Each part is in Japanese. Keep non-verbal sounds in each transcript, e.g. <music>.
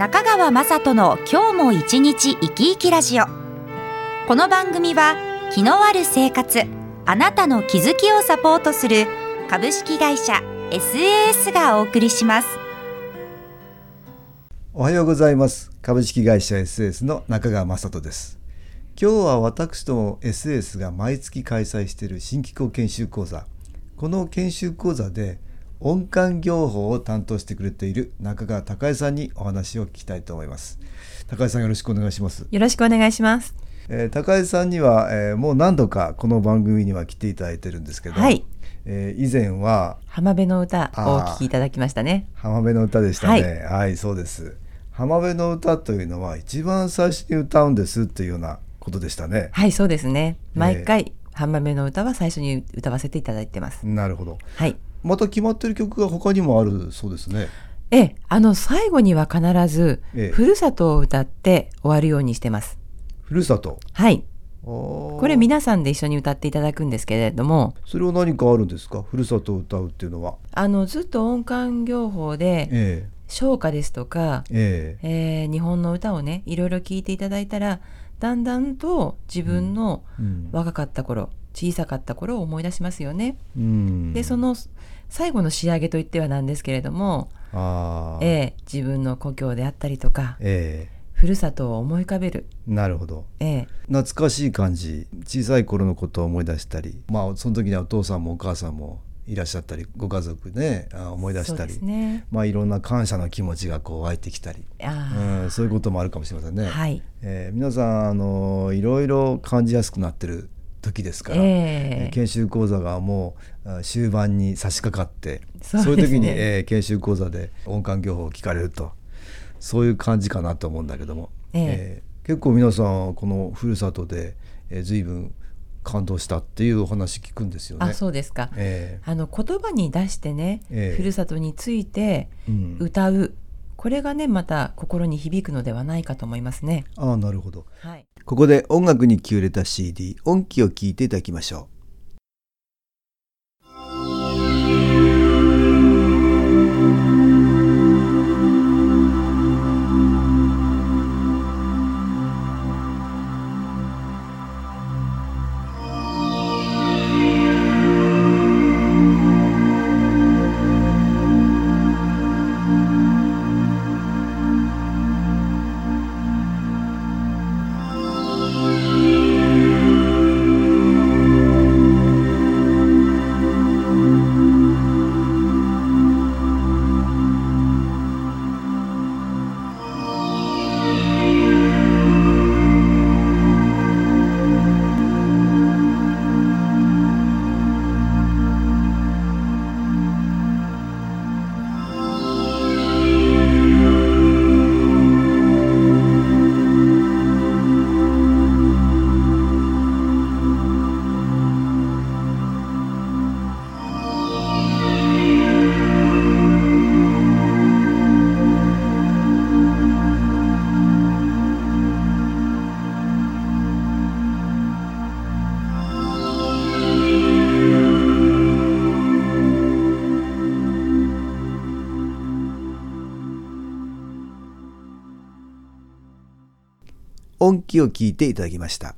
中川雅人の今日も一日生き生きラジオ。この番組は気のある生活あなたの気づきをサポートする株式会社 SAS がお送りします。おはようございます。株式会社 SAS の中川雅人です。今日は私ども SAS が毎月開催している新機構研修講座。この研修講座で音感業法を担当してくれている中川孝恵さんにお話を聞きたいと思います高江さんよろしくお願いしますよろしくお願いします。えー、高江さんには、えーもう何度かこの番組には来ていただいてるんですけど、はいえー以前は浜辺の歌をお聞きいただきましたね。浜辺の歌でしたねはい、そうです浜辺の歌というのは一番最初に歌うんですっていうようなことでしたねはい、そうですね。毎回、浜辺の歌は最初に歌わせていただいてます。なるほどはい。また決まってる曲が他にもあるそうですね。ええ、あの最後には必ず、ええ。ふるさとを歌って終わるようにしてます。ふるさと？はい。ここれ皆さんで一緒に歌っていただくんですけれども、それは何かあるんですか？ふるさとを歌うっていうのは。あのずっと音感業法でえ唱歌ですとか、ええ。えー日本の歌をねいろいろ聞いていただいたらだんだんと自分のえうん。若かった頃小さかった頃を思い出しますよね。うん。でその最後の仕上げといってはなんですけれども、ええ自分の故郷であったりとかえふるさとを思い浮かべる、えなるほど。ええ。懐かしい感じ。小さい頃のことを思い出したりまあその時にはお父さんもお母さんもいらっしゃったりご家族ねあ思い出したり、ね。まあいろんな感謝の気持ちがこう湧いてきたり、あうん、そういうこともあるかもしれませんね。あ、はい、えー皆さんあのいろいろ感じやすくなってる時ですから、ええ。研修講座がもうあ終盤に差し掛かってそうね。いう時に、えー研修講座で音感業法を聞かれるとそういう感じかなと思うんだけども、えー結構皆さんこのふるさとで、えー、随分感動したっていうお話聞くんですよね。あそうですか、えあの言葉に出してね、ええ。ふるさとについてーうん。歌うこれがねまた心に響くのではないかと思いますね。ああなるほど。はいここで音楽に気を入れた CD 音機を聴いていただきましょう本気を聞いていただきました。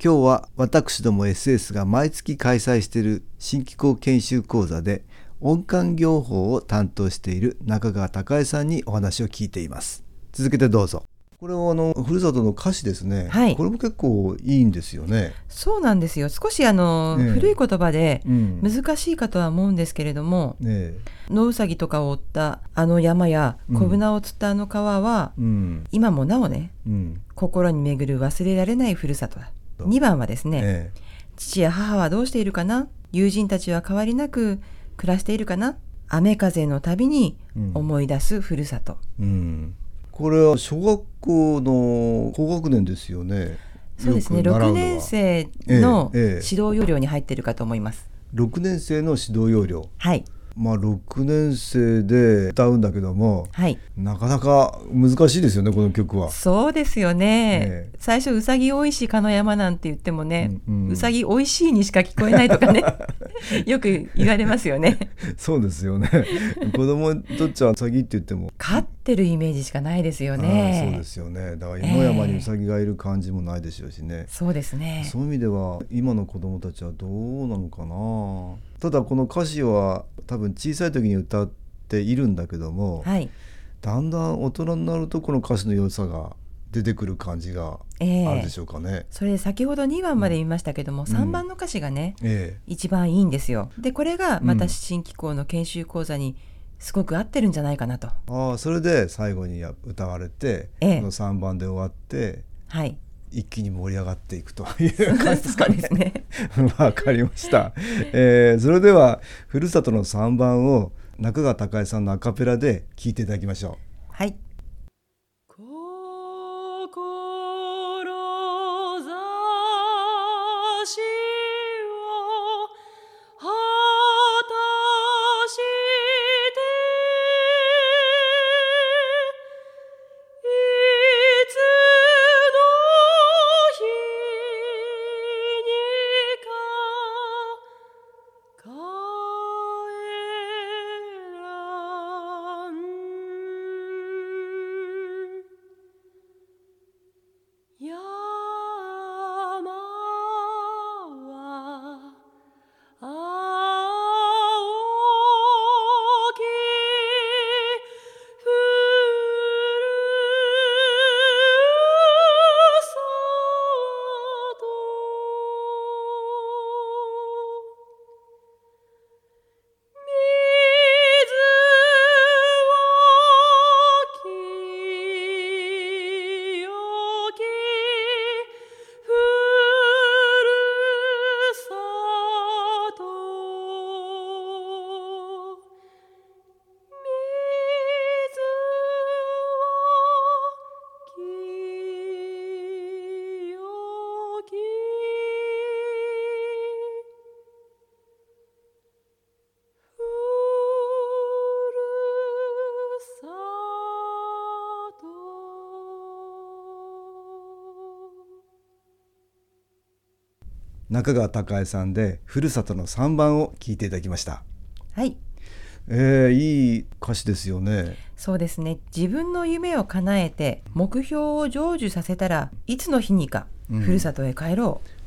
今日は私ども SS が毎月開催している新機構研修講座で音感業法を担当している中川隆恵さんにお話を聞いています。続けてどうぞ。これはあのふるさとの歌詞ですね、はい。これも結構いいんですよね、そうなんですよ。少しあの、ええ。古い言葉でうん。難しいかとは思うんですけれども、ね野ウサギとかを追ったあの山やうん。小舟を釣ったあの川は、えうん。今もなおねうん。心に巡る忘れられないふるさとだ。そう。2番はですね、え父や母はどうしているかな？友人たちは変わりなく暮らしているかな？雨風のたびにうん。思い出すふるさと、えうん、これは小学校の高学年ですよね。そうですね。よく習うのは。6年生のええええ指導要領に入ってるかと思います。6年生の指導要領。はい。まあ6年生で歌うんだけども、はい。なかなか難しいですよねこの曲は。そうですよね、ええ。最初うさぎおいしいかの山なんて言ってもね、ううん。うんさぎおいしいにしか聞こえないとかね <laughs> <laughs> よく言われますよねそうですよね。<laughs> 子供にとっちゃうさぎって言っても。飼ってるイメージしかないですよあねあそうですよね。だから野山にうさぎがいる感じもないでしょうしね。そうですねそういう意味では今の子供たちはどうなのかな。ただこの歌詞は多分小さい時に歌っているんだけども、はいだんだん大人になるとこの歌詞の良さが出てくる感じがええ。あるでしょうかね。それで先ほど2番まで見ましたけども、3番の歌詞がねえ一番いいんですよ。でこれがまたうん。新機構の研修講座にすごく合ってるんじゃないかなと。え、ああそれで最後にや歌われて、ええ。この3番で終わってはい。一気に盛り上がっていくという。<laughs> 感じですかね。<laughs> わかりました、えーそれではふるさとの3番を中川孝恵さんのアカペラで聴いていただきましょはい中川孝恵さんでふるさとの3番を聴いていただきました。はい。えー、いい歌詞ですよね。そうですね。自分の夢を叶えて目標を成就させたらいつの日にかうん。ふるさとへ帰ろう、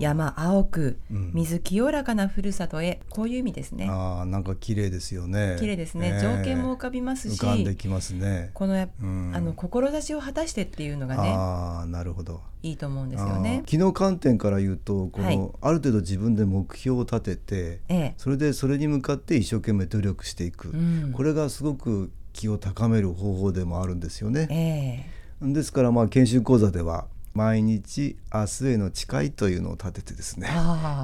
山青くうん。水清らかなふるさとへ。こういう意味ですね。あーなんか綺麗ですよね。綺麗ですね、え。ー情景も浮かびますし浮かんできますね。このや、うん。あの志を果たしてっていうのがねああなるほど。いいと思うんですよね。あー機能観点から言うとこの、はい。ある程度自分で目標を立ててええ。それでそれに向かって一生懸命努力していく、うん。これがすごく気を高める方法でもあるんですよね。ええ。ですからまあ研修講座では毎日明日への誓いというのを立ててですね、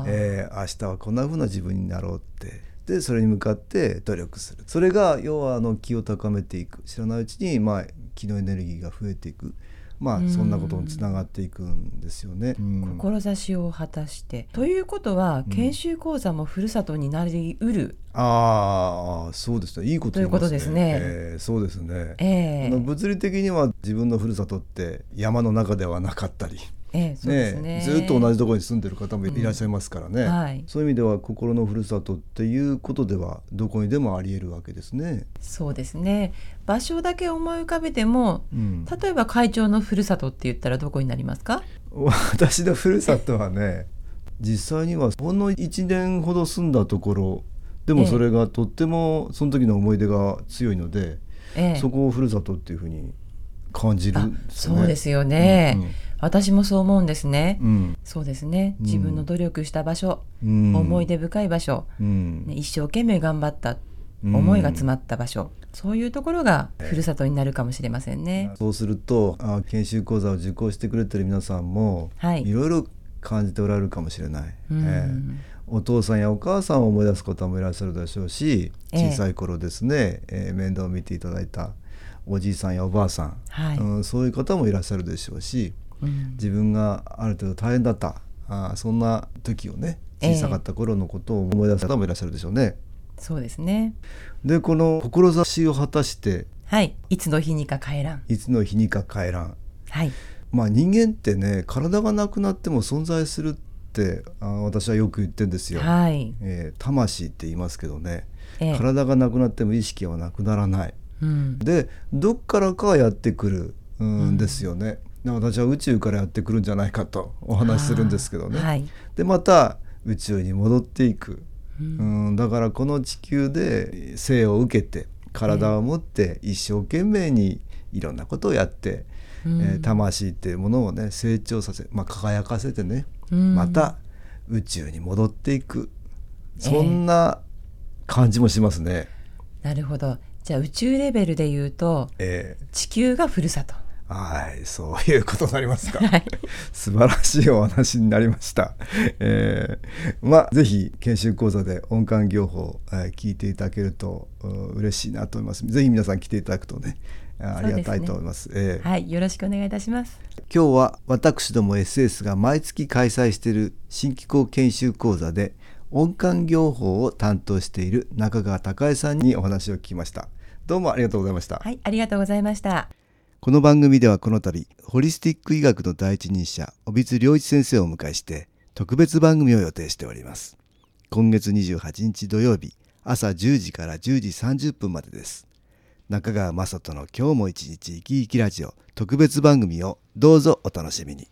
えー明日はこんな風な自分になろうって。でそれに向かって努力する。それが要はあの気を高めていく。知らないうちにまあ気のエネルギーが増えていくまあうん。そんなことにつながっていくんですよね。うん。志を果たして。ということは、研修講座もふるさとになりうる。ああそうですね。いいこと言いますね。ということですね。えーそうですね。ええ。あの物理的には自分のふるさとって山の中ではなかったり、ええそうですね。ずっと同じところに住んでる方もいらっしゃいますからね、うんはい。そういう意味では心のふるさとっていうことではどこにでもありえるわけですね。そうですね。場所だけ思い浮かべてもうん、例えば会長のふるさとって言ったらどこになりますか？私のふるさとはね実際にはほんの1年ほど住んだところでもええ。それがとってもその時の思い出が強いので、ええ。そこをふるさとっていうふうに感じるんですよね。そうですよね、うん私もそう思うんですね、うん。そうですね。うん。自分の努力した場所、うん。思い出深い場所、うん。ね、一生懸命頑張ったうん。思いが詰まった場所、そういうところがふるさとになるかもしれませんね。そうするとあ研修講座を受講してくれてる皆さんも、はい。いろいろ感じておられるかもしれない、うん。ええ。お父さんやお母さんを思い出す方もいらっしゃるでしょうしええ。小さい頃ですね、えー面倒を見ていただいたおじいさんやおばあさん、はい。うん、そういう方もいらっしゃるでしょうしうん自分がある程度大変だった。あーそんな時をねええ。小さかった頃のことを思い出す方もいらっしゃるでしょうね。そうですね。でこの志を果たしてはい。いつの日にか帰らん。いつの日にか帰らん。はい。まあ人間ってね体がなくなっても存在するってあー私はよく言ってんですよ。はい、えー魂って言いますけどね、ええ。体がなくなっても意識はなくならない。うん、でどっからかやってくるんですよね。で私は宇宙からやってくるんじゃないかとお話しするんですけどね。はい。でまた宇宙に戻っていく、ううんん、だからこの地球で生を受けて体を持って一生懸命にいろんなことをやって、うん。えー魂っていうものをね成長させ、まあ、輝かせてね、うん。また宇宙に戻っていく。そんな感じもしますね。なるほど。じゃあ宇宙レベルで言うとえ地球がふるさと。ーはいそういうことになりますか。はい素晴らしいお話になりました。えーまあぜひ研修講座で音感業法、えー聞いていただけるとうん嬉しいなと思います。ぜひ皆さん来ていただくとねあありがたいと思います。えーはいよろしくお願いいたします今日は私ども SS が毎月開催している新機構研修講座で音感業法を担当している中川孝恵さんにお話を聞きました。どうもありがとうございました。はいありがとうございましたこの番組ではこの度、ホリスティック医学の第一人者、小津良一先生をお迎えして、特別番組を予定しております。今月28日土曜日、朝10時から10時30分までです。中川雅人の今日も一日生き生きラジオ特別番組をどうぞお楽しみに。